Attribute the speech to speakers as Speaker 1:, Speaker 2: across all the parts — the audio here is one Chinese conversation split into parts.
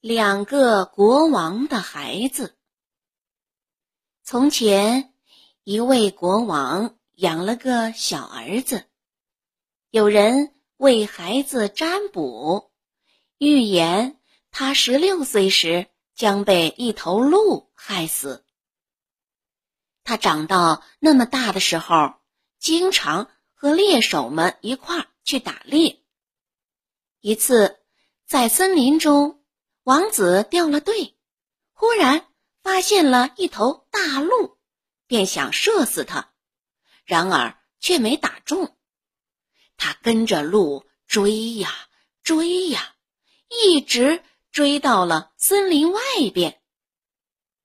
Speaker 1: 两个国王的孩子。从前，一位国王养了个小儿子，有人为孩子占卜，预言他十六岁时将被一头鹿害死。他长到那么大的时候，经常和猎手们一块儿去打猎。一次，在森林中。王子掉了队，忽然发现了一头大鹿，便想射死它，然而却没打中。他跟着鹿追呀追呀，一直追到了森林外边。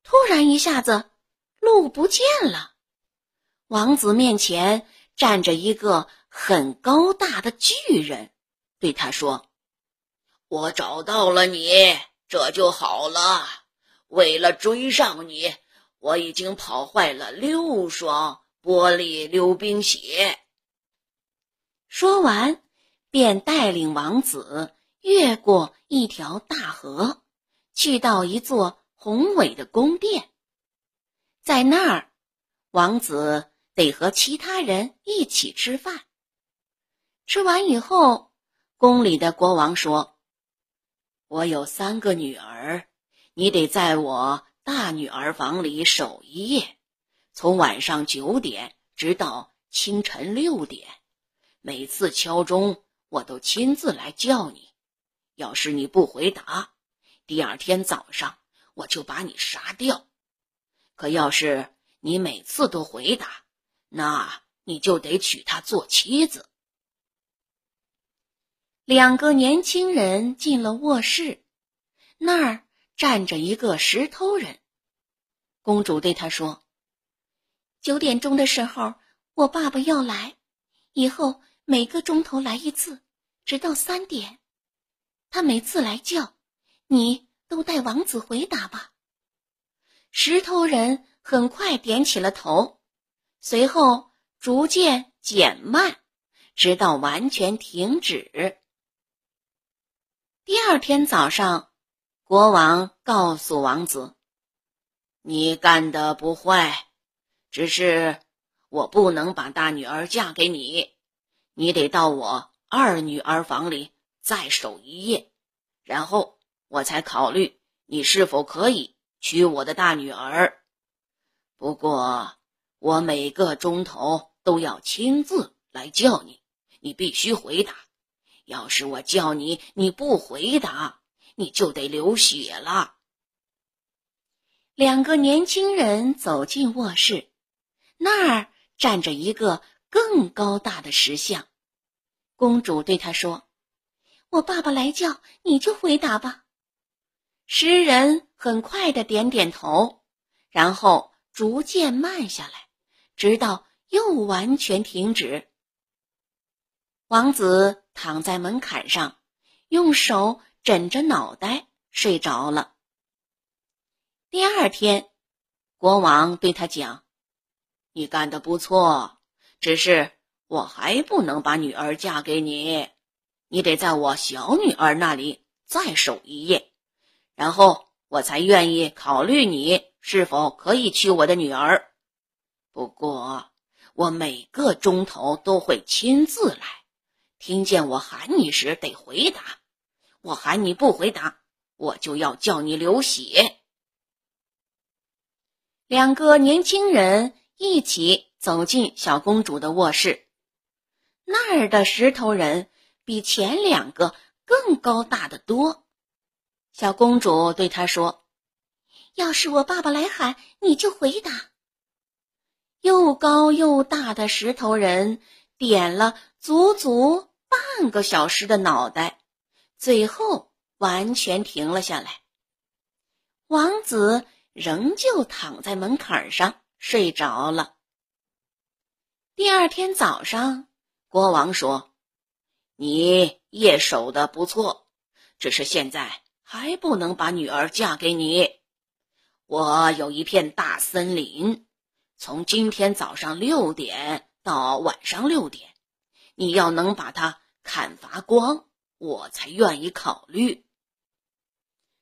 Speaker 1: 突然一下子，鹿不见了。王子面前站着一个很高大的巨人，对他说。
Speaker 2: 我找到了你，这就好了。为了追上你，我已经跑坏了六双玻璃溜冰鞋。
Speaker 1: 说完，便带领王子越过一条大河，去到一座宏伟的宫殿。在那儿，王子得和其他人一起吃饭。吃完以后，宫里的国王说。我有三个女儿，你得在我大女儿房里守一夜，从晚上九点直到清晨六点，每次敲钟我都亲自来叫你。要是你不回答，第二天早上我就把你杀掉。可要是你每次都回答，那你就得娶她做妻子。两个年轻人进了卧室，那儿站着一个石头人。公主对他说：“九点钟的时候，我爸爸要来，以后每个钟头来一次，直到三点。他每次来叫，你都带王子回答吧。”石头人很快点起了头，随后逐渐减慢，直到完全停止。第二天早上，国王告诉王子：“
Speaker 2: 你干的不坏，只是我不能把大女儿嫁给你，你得到我二女儿房里再守一夜，然后我才考虑你是否可以娶我的大女儿。不过，我每个钟头都要亲自来叫你，你必须回答。”要是我叫你，你不回答，你就得流血了。
Speaker 1: 两个年轻人走进卧室，那儿站着一个更高大的石像。公主对他说：“我爸爸来叫，你就回答吧。”诗人很快的点点头，然后逐渐慢下来，直到又完全停止。王子。躺在门槛上，用手枕着脑袋睡着了。第二天，国王对他讲：“
Speaker 2: 你干得不错，只是我还不能把女儿嫁给你，你得在我小女儿那里再守一夜，然后我才愿意考虑你是否可以娶我的女儿。不过，我每个钟头都会亲自来。”听见我喊你时得回答，我喊你不回答，我就要叫你流血。
Speaker 1: 两个年轻人一起走进小公主的卧室，那儿的石头人比前两个更高大的多。小公主对他说：“要是我爸爸来喊，你就回答。”又高又大的石头人点了足足。半个小时的脑袋，最后完全停了下来。王子仍旧躺在门槛上睡着了。第二天早上，国王说：“
Speaker 2: 你夜守的不错，只是现在还不能把女儿嫁给你。我有一片大森林，从今天早上六点到晚上六点。”你要能把它砍伐光，我才愿意考虑。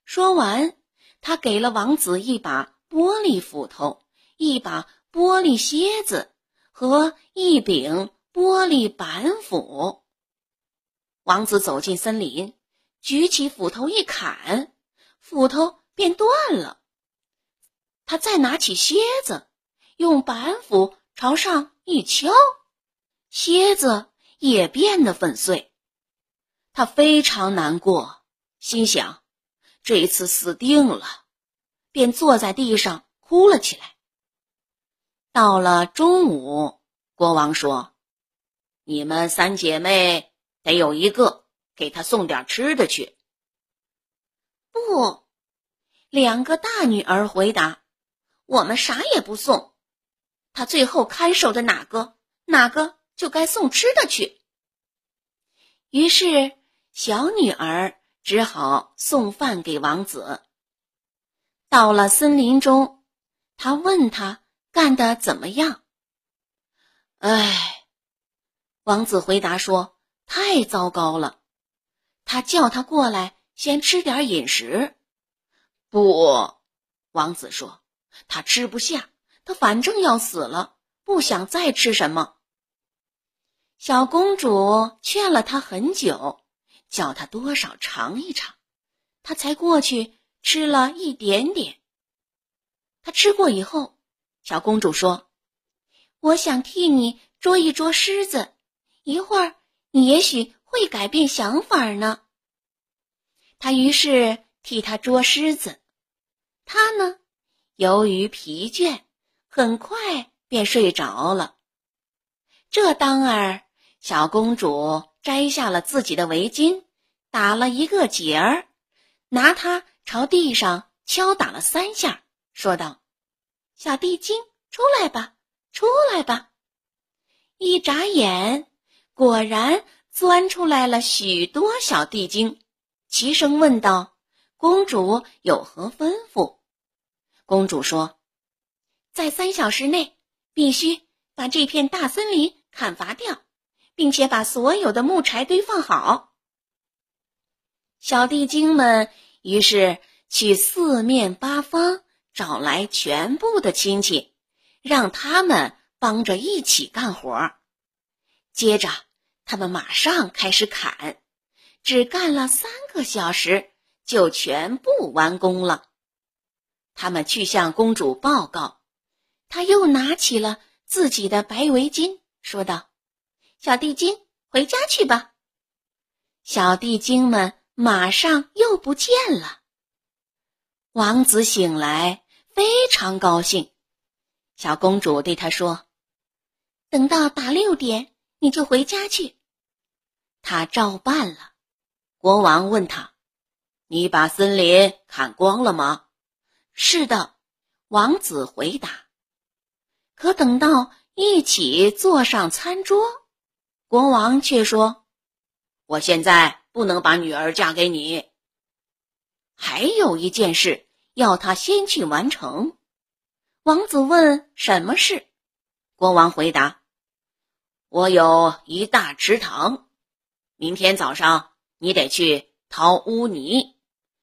Speaker 1: 说完，他给了王子一把玻璃斧头、一把玻璃楔子和一柄玻璃板斧。王子走进森林，举起斧头一砍，斧头便断了。他再拿起楔子，用板斧朝上一敲，楔子也变得粉碎。他非常难过，心想。这一次死定了，便坐在地上哭了起来。到了中午，国王说：“你们三姐妹得有一个给他送点吃的去。”不，两个大女儿回答：“我们啥也不送，他最后看守的哪个，哪个就该送吃的去。”于是小女儿。只好送饭给王子。到了森林中，他问他干的怎么样。哎，王子回答说：“太糟糕了。”他叫他过来，先吃点饮食。不，王子说：“他吃不下，他反正要死了，不想再吃什么。”小公主劝了他很久。叫他多少尝一尝，他才过去吃了一点点。他吃过以后，小公主说：“我想替你捉一捉狮子，一会儿你也许会改变想法呢。”他于是替他捉狮子，他呢，由于疲倦，很快便睡着了。这当儿，小公主。摘下了自己的围巾，打了一个结儿，拿它朝地上敲打了三下，说道：“小地精，出来吧，出来吧！”一眨眼，果然钻出来了许多小地精，齐声问道：“公主有何吩咐？”公主说：“在三小时内，必须把这片大森林砍伐掉。”并且把所有的木柴堆放好。小地精们于是去四面八方找来全部的亲戚，让他们帮着一起干活。接着，他们马上开始砍，只干了三个小时，就全部完工了。他们去向公主报告，他又拿起了自己的白围巾，说道。小地精，回家去吧。小地精们马上又不见了。王子醒来，非常高兴。小公主对他说：“等到打六点，你就回家去。”他照办了。国王问他：“你把森林砍光了吗？”“是的。”王子回答。可等到一起坐上餐桌。国王却说：“我现在不能把女儿嫁给你。还有一件事要他先去完成。”王子问：“什么事？”国王回答：“我有一大池塘，明天早上你得去掏污泥，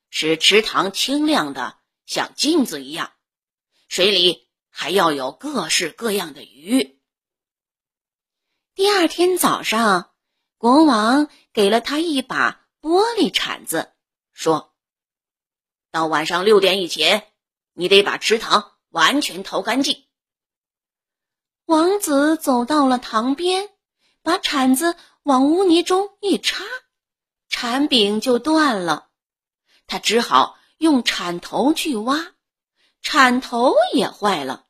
Speaker 1: 使池塘清亮的像镜子一样。水里还要有各式各样的鱼。”第二天早上，国王给了他一把玻璃铲子，说：“到晚上六点以前，你得把池塘完全掏干净。”王子走到了塘边，把铲子往污泥中一插，铲柄就断了。他只好用铲头去挖，铲头也坏了。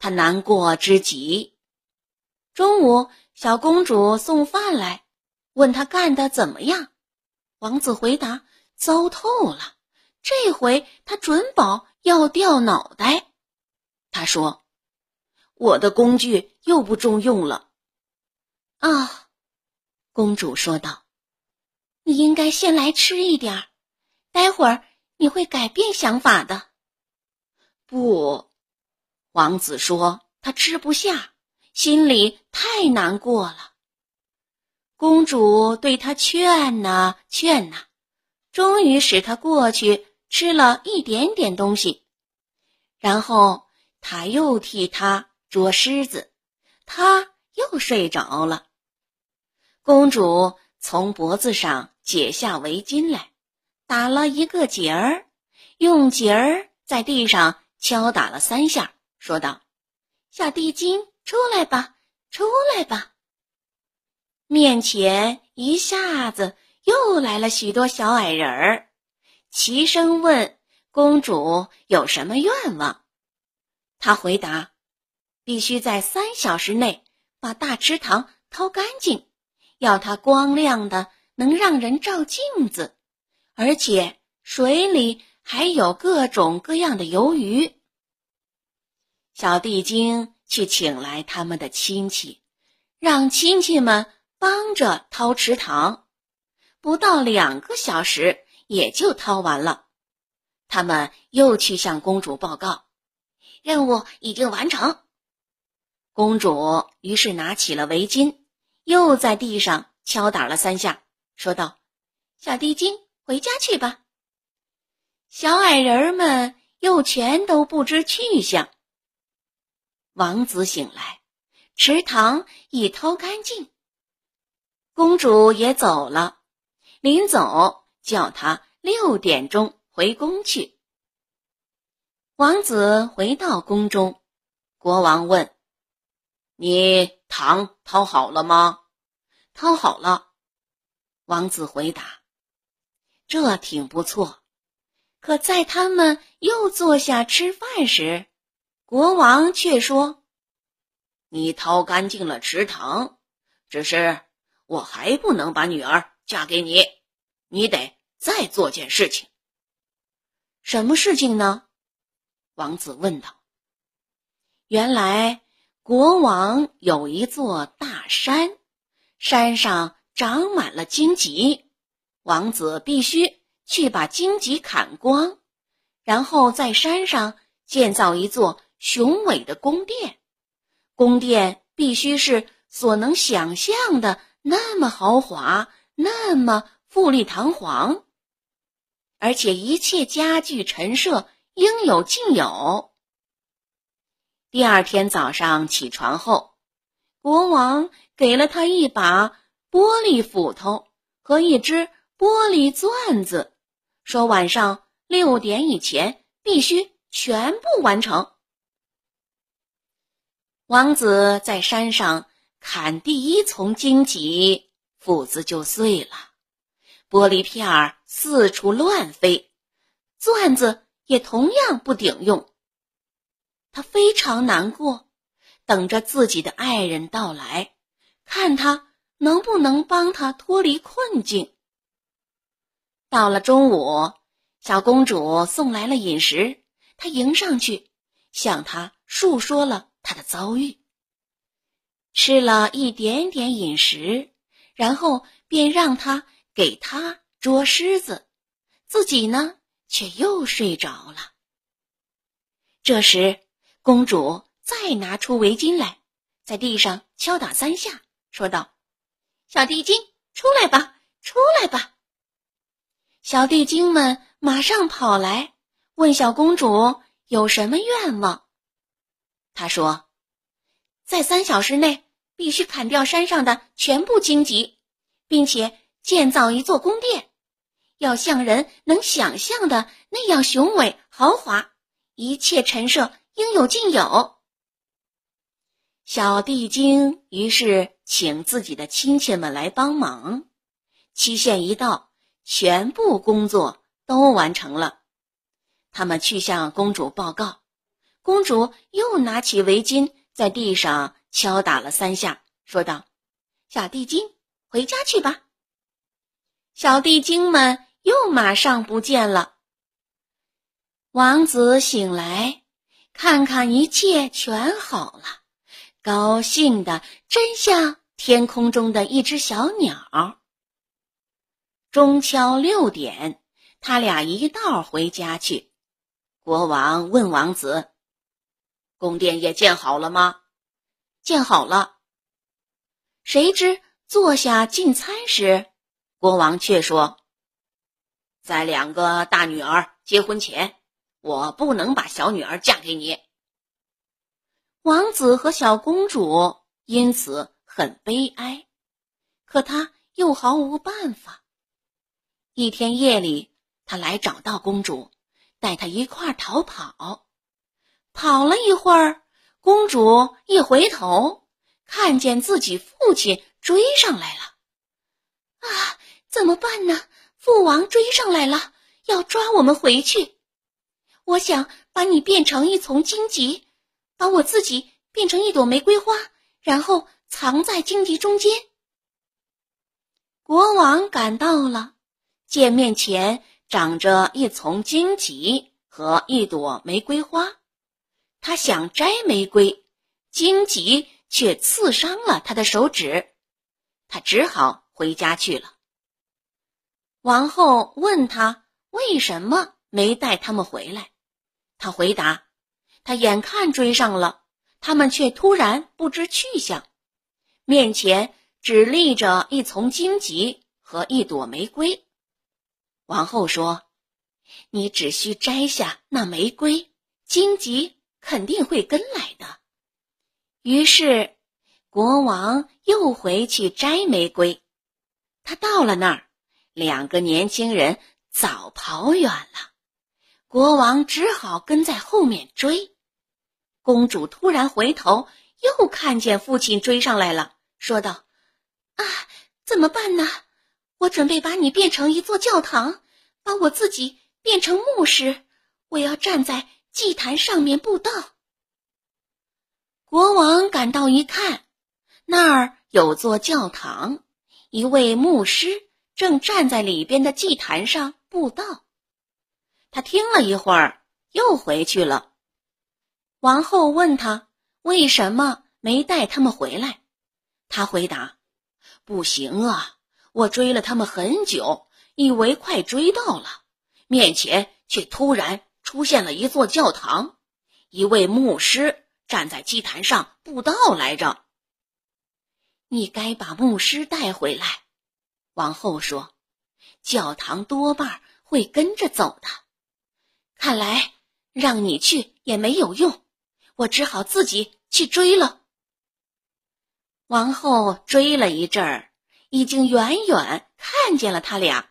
Speaker 1: 他难过之极。中午，小公主送饭来，问他干的怎么样。王子回答：“糟透了，这回他准保要掉脑袋。”他说：“我的工具又不中用了。”啊，公主说道：“你应该先来吃一点儿，待会儿你会改变想法的。”不，王子说他吃不下。心里太难过了。公主对他劝呐劝呐，终于使他过去吃了一点点东西，然后他又替他捉狮子，他又睡着了。公主从脖子上解下围巾来，打了一个结儿，用结儿在地上敲打了三下，说道：“小地精，出来吧，出来吧！”面前一下子。又来了许多小矮人儿，齐声问公主有什么愿望。她回答：“必须在三小时内把大池塘掏干净，要它光亮的能让人照镜子，而且水里还有各种各样的鱿鱼。”小地精去请来他们的亲戚，让亲戚们帮着掏池塘。不到两个小时，也就掏完了。他们又去向公主报告，任务已经完成。公主于是拿起了围巾，又在地上敲打了三下，说道：“小地精，回家去吧。”小矮人们又全都不知去向。王子醒来，池塘已掏干净，公主也走了。临走，叫他六点钟回宫去。王子回到宫中，国王问：“你糖掏好了吗？”“掏好了。”王子回答。“这挺不错。”可在他们又坐下吃饭时，国王却说：“你掏干净了池塘，只是我还不能把女儿嫁给你。”你得再做件事情。什么事情呢？王子问道。原来国王有一座大山，山上长满了荆棘，王子必须去把荆棘砍光，然后在山上建造一座雄伟的宫殿。宫殿必须是所能想象的那么豪华，那么。富丽堂皇，而且一切家具陈设应有尽有。第二天早上起床后，国王给了他一把玻璃斧头和一只玻璃钻子，说晚上六点以前必须全部完成。王子在山上砍第一丛荆棘，斧子就碎了。玻璃片儿四处乱飞，钻子也同样不顶用。他非常难过，等着自己的爱人到来，看他能不能帮他脱离困境。到了中午，小公主送来了饮食，他迎上去，向他述说了他的遭遇。吃了一点点饮食，然后便让他。给他捉狮子，自己呢却又睡着了。这时，公主再拿出围巾来，在地上敲打三下，说道：“小地精，出来吧，出来吧！”小地精们马上跑来，问小公主有什么愿望。他说：“在三小时内必须砍掉山上的全部荆棘，并且。”建造一座宫殿，要像人能想象的那样雄伟豪华，一切陈设应有尽有。小地精于是请自己的亲戚们来帮忙，期限一到，全部工作都完成了。他们去向公主报告，公主又拿起围巾在地上敲打了三下，说道：“小地精，回家去吧。”小地精们又马上不见了。王子醒来，看看一切全好了，高兴的真像天空中的一只小鸟。中敲六点，他俩一道回家去。国王问王子：“宫殿也建好了吗？”“建好了。”谁知坐下进餐时。国王却说：“
Speaker 2: 在两个大女儿结婚前，我不能把小女儿嫁给你。
Speaker 1: 王子和小公主因此很悲哀，可他又毫无办法。一天夜里，他来找到公主，带她一块逃跑。跑了一会儿，公主一回头，看见自己父亲追上来了。啊，怎么办呢？父王追上来了，要抓我们回去。我想把你变成一丛荆棘，把我自己变成一朵玫瑰花，然后藏在荆棘中间。国王赶到了，见面前长着一丛荆棘和一朵玫瑰花，他想摘玫瑰，荆棘却刺伤了他的手指，他只好回家去了。王后问他为什么没带他们回来，他回答：“他眼看追上了，他们却突然不知去向，面前只立着一丛荆棘和一朵玫瑰。”王后说：“你只需摘下那玫瑰，荆棘肯定会跟来的。”于是，国王又回去摘玫瑰。他到了那儿。两个年轻人早跑远了，国王只好跟在后面追。公主突然回头，又看见父亲追上来了，说道：“啊，怎么办呢？我准备把你变成一座教堂，把我自己变成牧师，我要站在祭坛上面布道。”国王赶到一看，那儿有座教堂，一位牧师。正站在里边的祭坛上布道，他听了一会儿，又回去了。王后问他为什么没带他们回来，他回答：“不行啊，我追了他们很久，以为快追到了，面前却突然出现了一座教堂，一位牧师站在祭坛上布道来着。你该把牧师带回来。”王后说：“教堂多半会跟着走的，看来让你去也没有用，我只好自己去追了。”王后追了一阵儿，已经远远看见了他俩。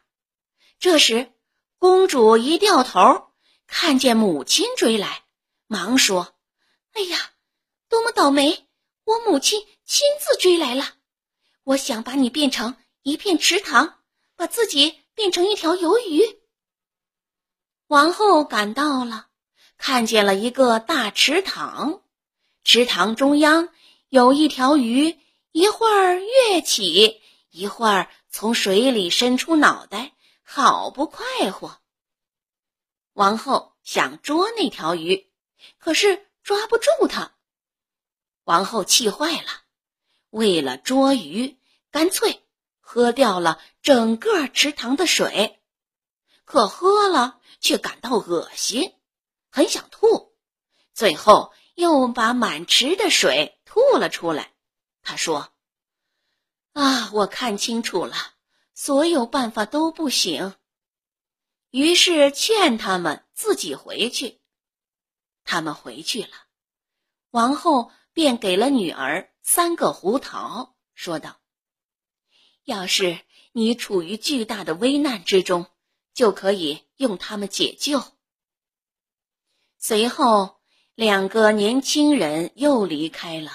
Speaker 1: 这时，公主一掉头，看见母亲追来，忙说：“哎呀，多么倒霉！我母亲亲自追来了，我想把你变成……”一片池塘，把自己变成一条鱿鱼。王后赶到了，看见了一个大池塘，池塘中央有一条鱼，一会儿跃起，一会儿从水里伸出脑袋，好不快活。王后想捉那条鱼，可是抓不住它。王后气坏了，为了捉鱼，干脆。喝掉了整个池塘的水，可喝了却感到恶心，很想吐，最后又把满池的水吐了出来。他说：“啊，我看清楚了，所有办法都不行。”于是劝他们自己回去。他们回去了，王后便给了女儿三个胡桃，说道。要是你处于巨大的危难之中，就可以用它们解救。随后，两个年轻人又离开了。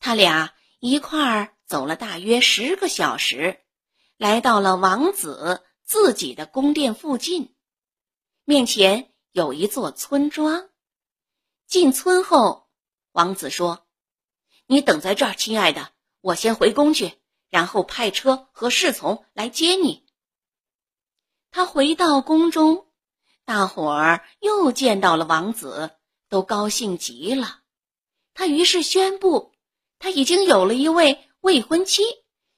Speaker 1: 他俩一块儿走了大约十个小时，来到了王子自己的宫殿附近。面前有一座村庄。进村后，王子说：“你等在这儿，亲爱的，我先回宫去。”然后派车和侍从来接你。他回到宫中，大伙儿又见到了王子，都高兴极了。他于是宣布，他已经有了一位未婚妻，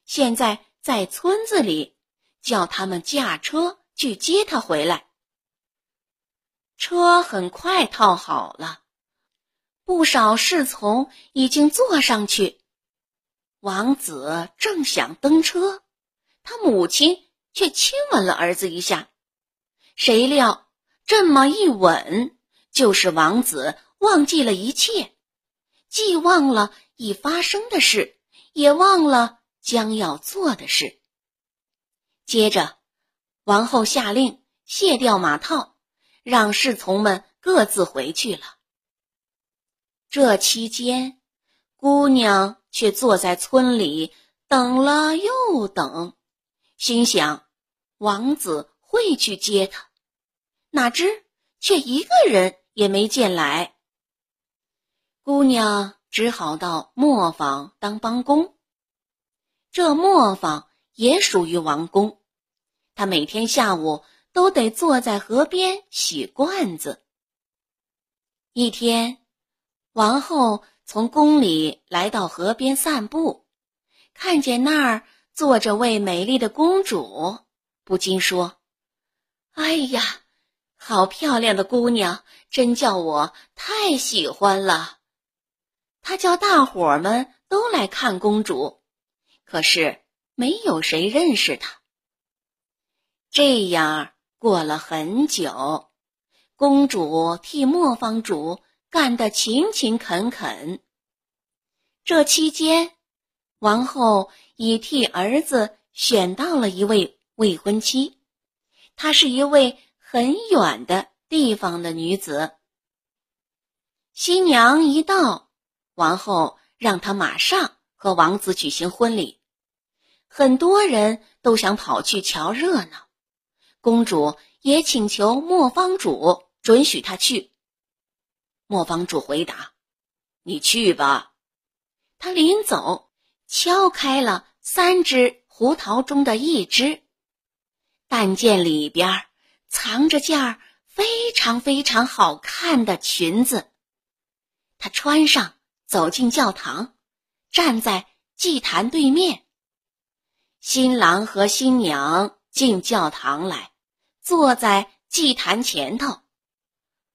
Speaker 1: 现在在村子里，叫他们驾车去接他回来。车很快套好了，不少侍从已经坐上去。王子正想登车，他母亲却亲吻了儿子一下，谁料这么一吻，就是王子忘记了一切，既忘了已发生的事，也忘了将要做的事。接着，王后下令卸掉马套，让侍从们各自回去了。这期间，姑娘却坐在村里等了又等，心想王子会去接她，哪知却一个人也没见来。姑娘只好到磨坊当帮工。这磨坊。也属于王宫，他每天下午都得坐在河边洗罐子。一天，王后从宫里来到河边散步，看见那儿坐着位美丽的公主，不禁说：“哎呀，好漂亮的姑娘，真叫我太喜欢了。”她叫大伙们都来看公主，可是。没有谁认识他。这样过了很久，公主替磨坊主干得勤勤恳恳。这期间，王后已替儿子选到了一位未婚妻，她是一位很远的地方的女子。新娘一到，王后让她马上和王子举行婚礼。很多人都想跑去瞧热闹，公主也请求磨坊主准许她去。磨坊主回答：“你去吧。”他临走，敲开了三只胡桃中的一只，但见里边藏着件非常非常好看的裙子。他穿上，走进教堂，站在祭坛对面。新郎和新娘进教堂来，坐在祭坛前头。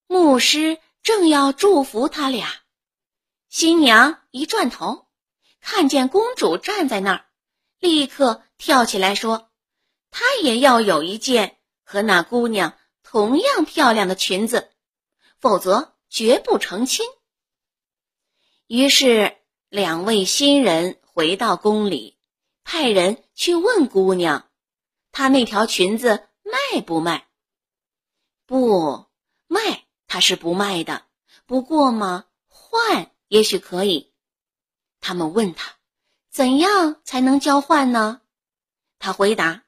Speaker 1: 牧师正要祝福他俩，新娘一转头，看见公主站在那儿，立刻跳起来说：“她也要有一件和那姑娘同样漂亮的裙子，否则绝不成亲。”于是，两位新人回到宫里。派人去问姑娘，她那条裙子卖不卖？不卖，她是不卖的。不过嘛，换也许可以。他们问他，怎样才能交换呢？他回答：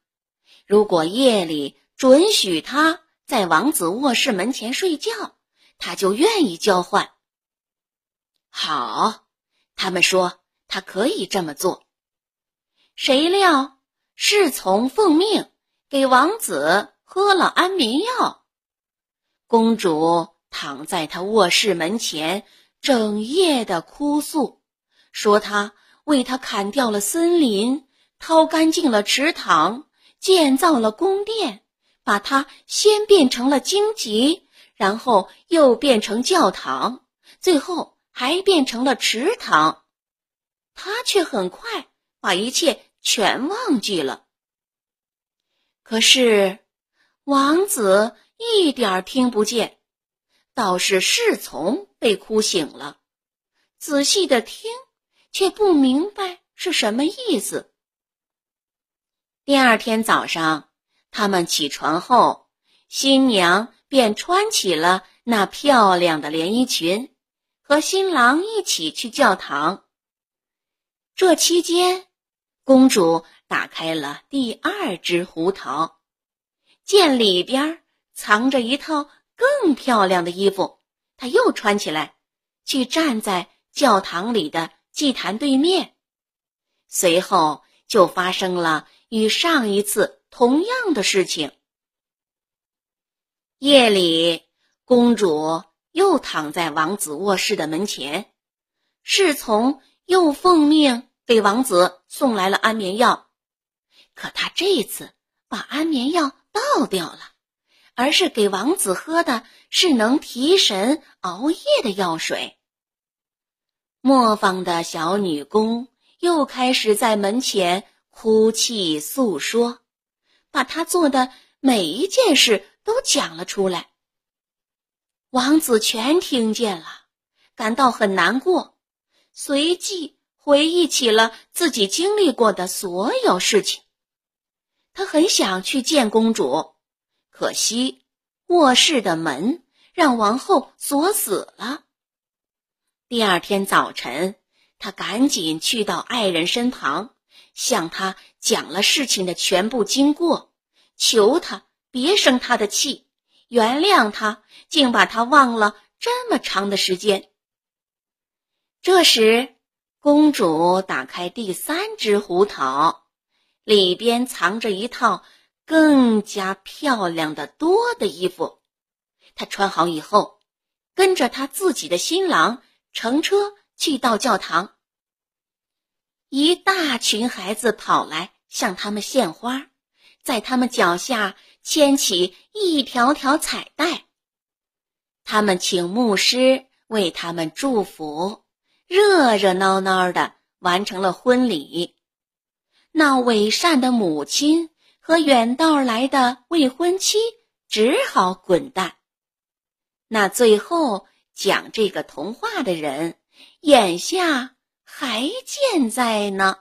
Speaker 1: 如果夜里准许他在王子卧室门前睡觉，他就愿意交换。好，他们说他可以这么做。谁料侍从奉命给王子喝了安眠药，公主躺在他卧室门前，整夜的哭诉，说他为他砍掉了森林，掏干净了池塘，建造了宫殿，把它先变成了荆棘，然后又变成教堂，最后还变成了池塘。他却很快把一切。全忘记了。可是王子一点听不见，倒是侍从被哭醒了，仔细的听，却不明白是什么意思。第二天早上，他们起床后，新娘便穿起了那漂亮的连衣裙，和新郎一起去教堂。这期间。公主打开了第二只胡桃，见里边藏着一套更漂亮的衣服，她又穿起来，去站在教堂里的祭坛对面。随后就发生了与上一次同样的事情。夜里，公主又躺在王子卧室的门前，侍从又奉命。给王子送来了安眠药，可他这次把安眠药倒掉了，而是给王子喝的是能提神熬夜的药水。磨坊的小女工又开始在门前哭泣诉说，把她做的每一件事都讲了出来。王子全听见了，感到很难过，随即回忆起了自己经历过的所有事情。他很想去见公主，可惜卧室的门让王后锁死了。第二天早晨，他赶紧去到爱人身旁，向他讲了事情的全部经过，求他别生他的气，原谅他，竟把他忘了这么长的时间。这时，公主打开第三只胡桃。里边藏着一套更加漂亮的多的衣服，她穿好以后，跟着她自己的新郎乘车去到教堂。一大群孩子跑来向他们献花，在他们脚下牵起一条条彩带。他们请牧师为他们祝福，热热闹闹的完成了婚礼。那伪善的母亲和远道来的未婚妻只好滚蛋。那最后讲这个童话的人，眼下还健在呢。